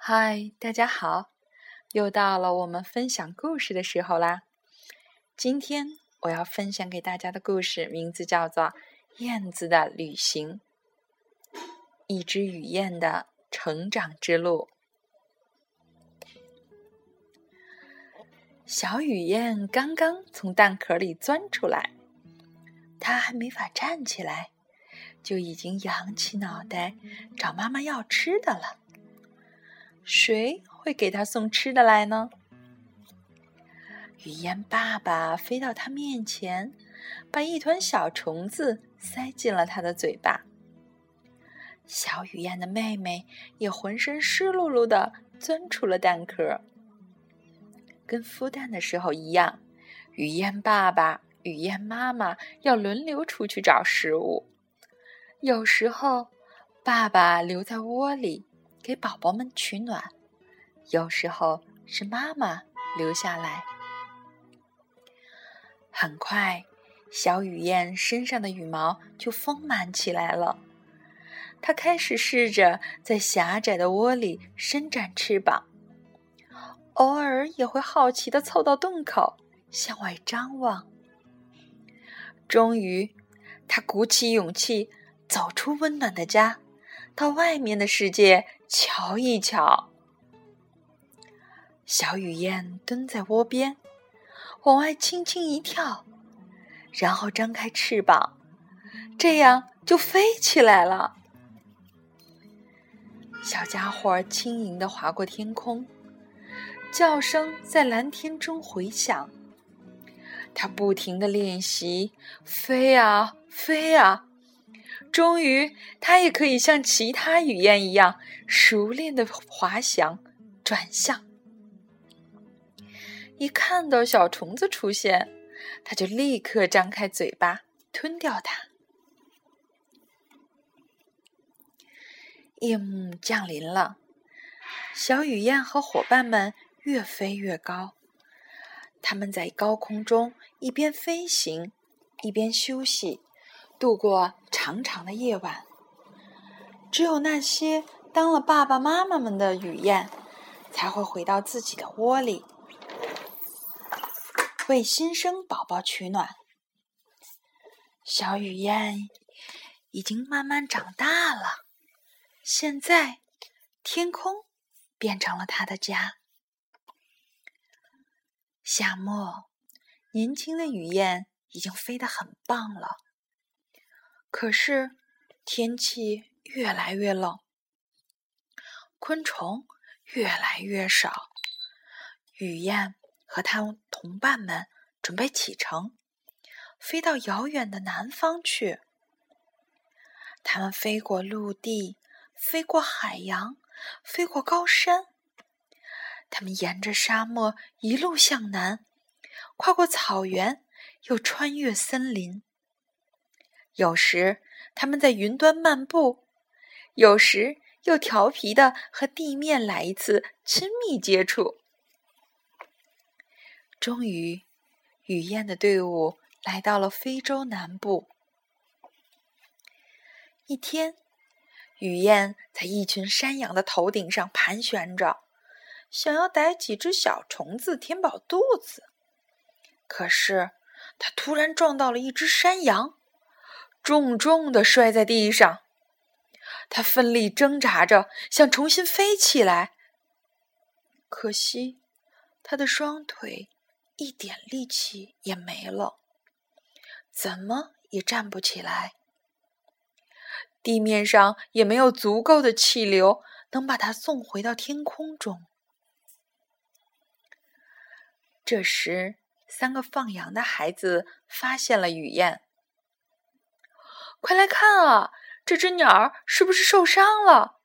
嗨，大家好！又到了我们分享故事的时候啦。今天我要分享给大家的故事名字叫做《燕子的旅行》，一只雨燕的成长之路。小雨燕刚刚从蛋壳里钻出来，它还没法站起来，就已经仰起脑袋找妈妈要吃的了。谁会给它送吃的来呢？雨燕爸爸飞到它面前，把一团小虫子塞进了它的嘴巴。小雨燕的妹妹也浑身湿漉漉的钻出了蛋壳。跟孵蛋的时候一样，雨燕爸爸、雨燕妈妈要轮流出去找食物。有时候，爸爸留在窝里给宝宝们取暖；有时候是妈妈留下来。很快，小雨燕身上的羽毛就丰满起来了。它开始试着在狭窄的窝里伸展翅膀。偶尔也会好奇的凑到洞口向外张望。终于，它鼓起勇气走出温暖的家，到外面的世界瞧一瞧。小雨燕蹲在窝边，往外轻轻一跳，然后张开翅膀，这样就飞起来了。小家伙轻盈的划过天空。叫声在蓝天中回响。他不停的练习飞啊飞啊，终于，它也可以像其他雨燕一样熟练的滑翔、转向。一看到小虫子出现，它就立刻张开嘴巴吞掉它。夜幕降临了，小雨燕和伙伴们。越飞越高，他们在高空中一边飞行，一边休息，度过长长的夜晚。只有那些当了爸爸妈妈们的雨燕，才会回到自己的窝里，为新生宝宝取暖。小雨燕已经慢慢长大了，现在天空变成了它的家。夏末，年轻的雨燕已经飞得很棒了。可是天气越来越冷，昆虫越来越少。雨燕和它同伴们准备启程，飞到遥远的南方去。它们飞过陆地，飞过海洋，飞过高山。他们沿着沙漠一路向南，跨过草原，又穿越森林。有时他们在云端漫步，有时又调皮的和地面来一次亲密接触。终于，雨燕的队伍来到了非洲南部。一天，雨燕在一群山羊的头顶上盘旋着。想要逮几只小虫子填饱肚子，可是他突然撞到了一只山羊，重重的摔在地上。他奋力挣扎着想重新飞起来，可惜他的双腿一点力气也没了，怎么也站不起来。地面上也没有足够的气流能把他送回到天空中。这时，三个放羊的孩子发现了雨燕。快来看啊！这只鸟儿是不是受伤了？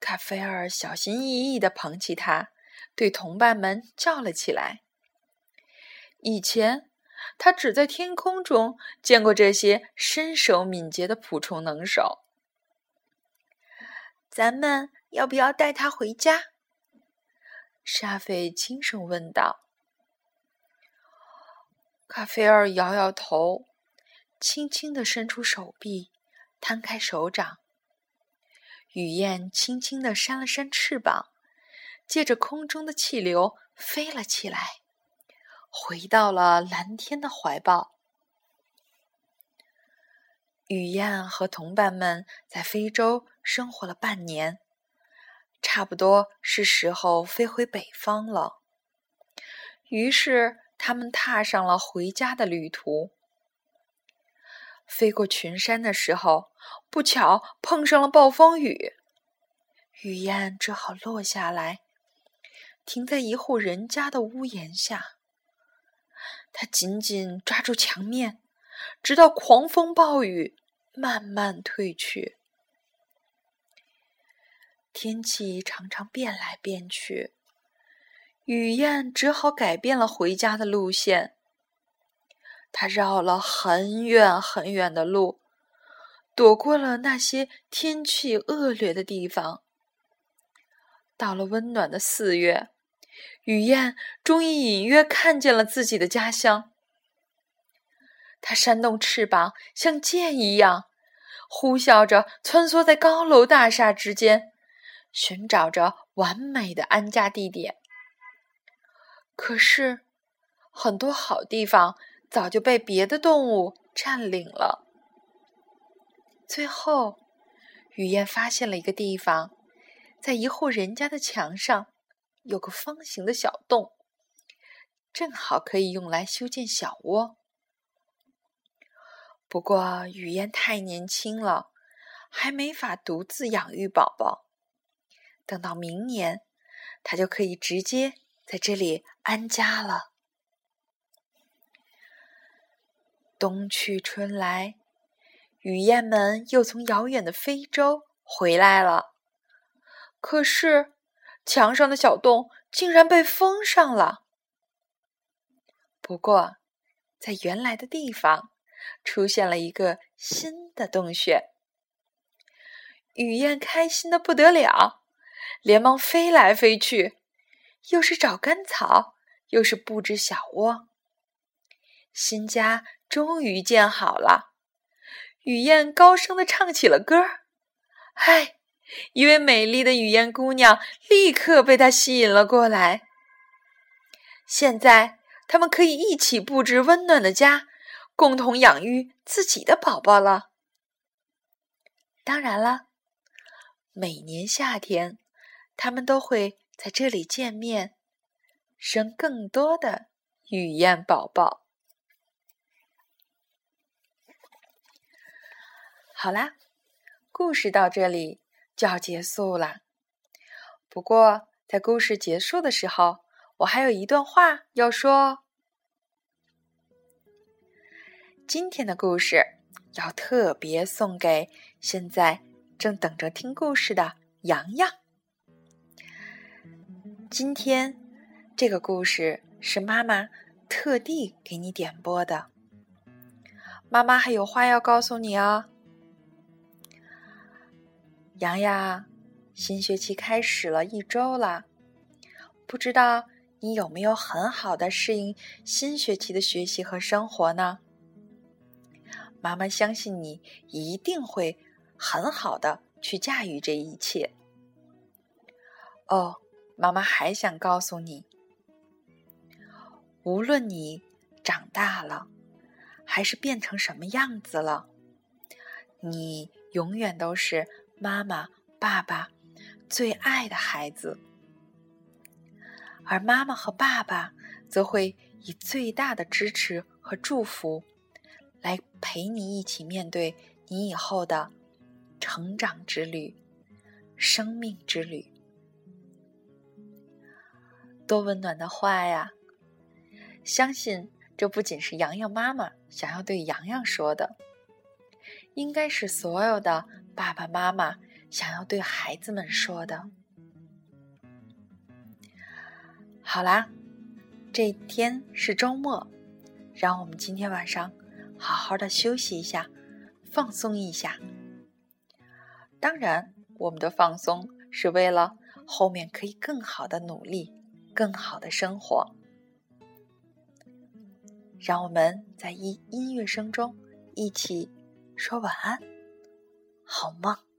卡菲尔小心翼翼地捧起它，对同伴们叫了起来。以前，他只在天空中见过这些身手敏捷的捕虫能手。咱们要不要带它回家？沙菲轻声问道：“卡菲尔摇摇头，轻轻的伸出手臂，摊开手掌。雨燕轻轻地扇了扇翅膀，借着空中的气流飞了起来，回到了蓝天的怀抱。雨燕和同伴们在非洲生活了半年，差不多是时候飞回北方了。于是，他们踏上了回家的旅途。飞过群山的时候，不巧碰上了暴风雨，雨燕只好落下来，停在一户人家的屋檐下。他紧紧抓住墙面，直到狂风暴雨。慢慢退去，天气常常变来变去，雨燕只好改变了回家的路线。他绕了很远很远的路，躲过了那些天气恶劣的地方。到了温暖的四月，雨燕终于隐约看见了自己的家乡。它扇动翅膀，像箭一样。呼啸着穿梭在高楼大厦之间，寻找着完美的安家地点。可是，很多好地方早就被别的动物占领了。最后，雨燕发现了一个地方，在一户人家的墙上有个方形的小洞，正好可以用来修建小窝。不过，雨燕太年轻了，还没法独自养育宝宝。等到明年，它就可以直接在这里安家了。冬去春来，雨燕们又从遥远的非洲回来了。可是，墙上的小洞竟然被封上了。不过，在原来的地方。出现了一个新的洞穴，雨燕开心的不得了，连忙飞来飞去，又是找干草，又是布置小窝。新家终于建好了，雨燕高声的唱起了歌儿。嗨，一位美丽的雨燕姑娘立刻被他吸引了过来。现在，他们可以一起布置温暖的家。共同养育自己的宝宝了。当然了，每年夏天，他们都会在这里见面，生更多的雨燕宝宝。好啦，故事到这里就要结束了。不过，在故事结束的时候，我还有一段话要说。今天的故事要特别送给现在正等着听故事的洋洋。今天这个故事是妈妈特地给你点播的。妈妈还有话要告诉你哦，洋洋，新学期开始了一周了，不知道你有没有很好的适应新学期的学习和生活呢？妈妈相信你一定会很好的去驾驭这一切。哦，妈妈还想告诉你，无论你长大了，还是变成什么样子了，你永远都是妈妈、爸爸最爱的孩子，而妈妈和爸爸则会以最大的支持和祝福。来陪你一起面对你以后的成长之旅、生命之旅。多温暖的话呀！相信这不仅是洋洋妈妈想要对洋洋说的，应该是所有的爸爸妈妈想要对孩子们说的。好啦，这天是周末，让我们今天晚上。好好的休息一下，放松一下。当然，我们的放松是为了后面可以更好的努力，更好的生活。让我们在音音乐声中一起说晚安，好梦。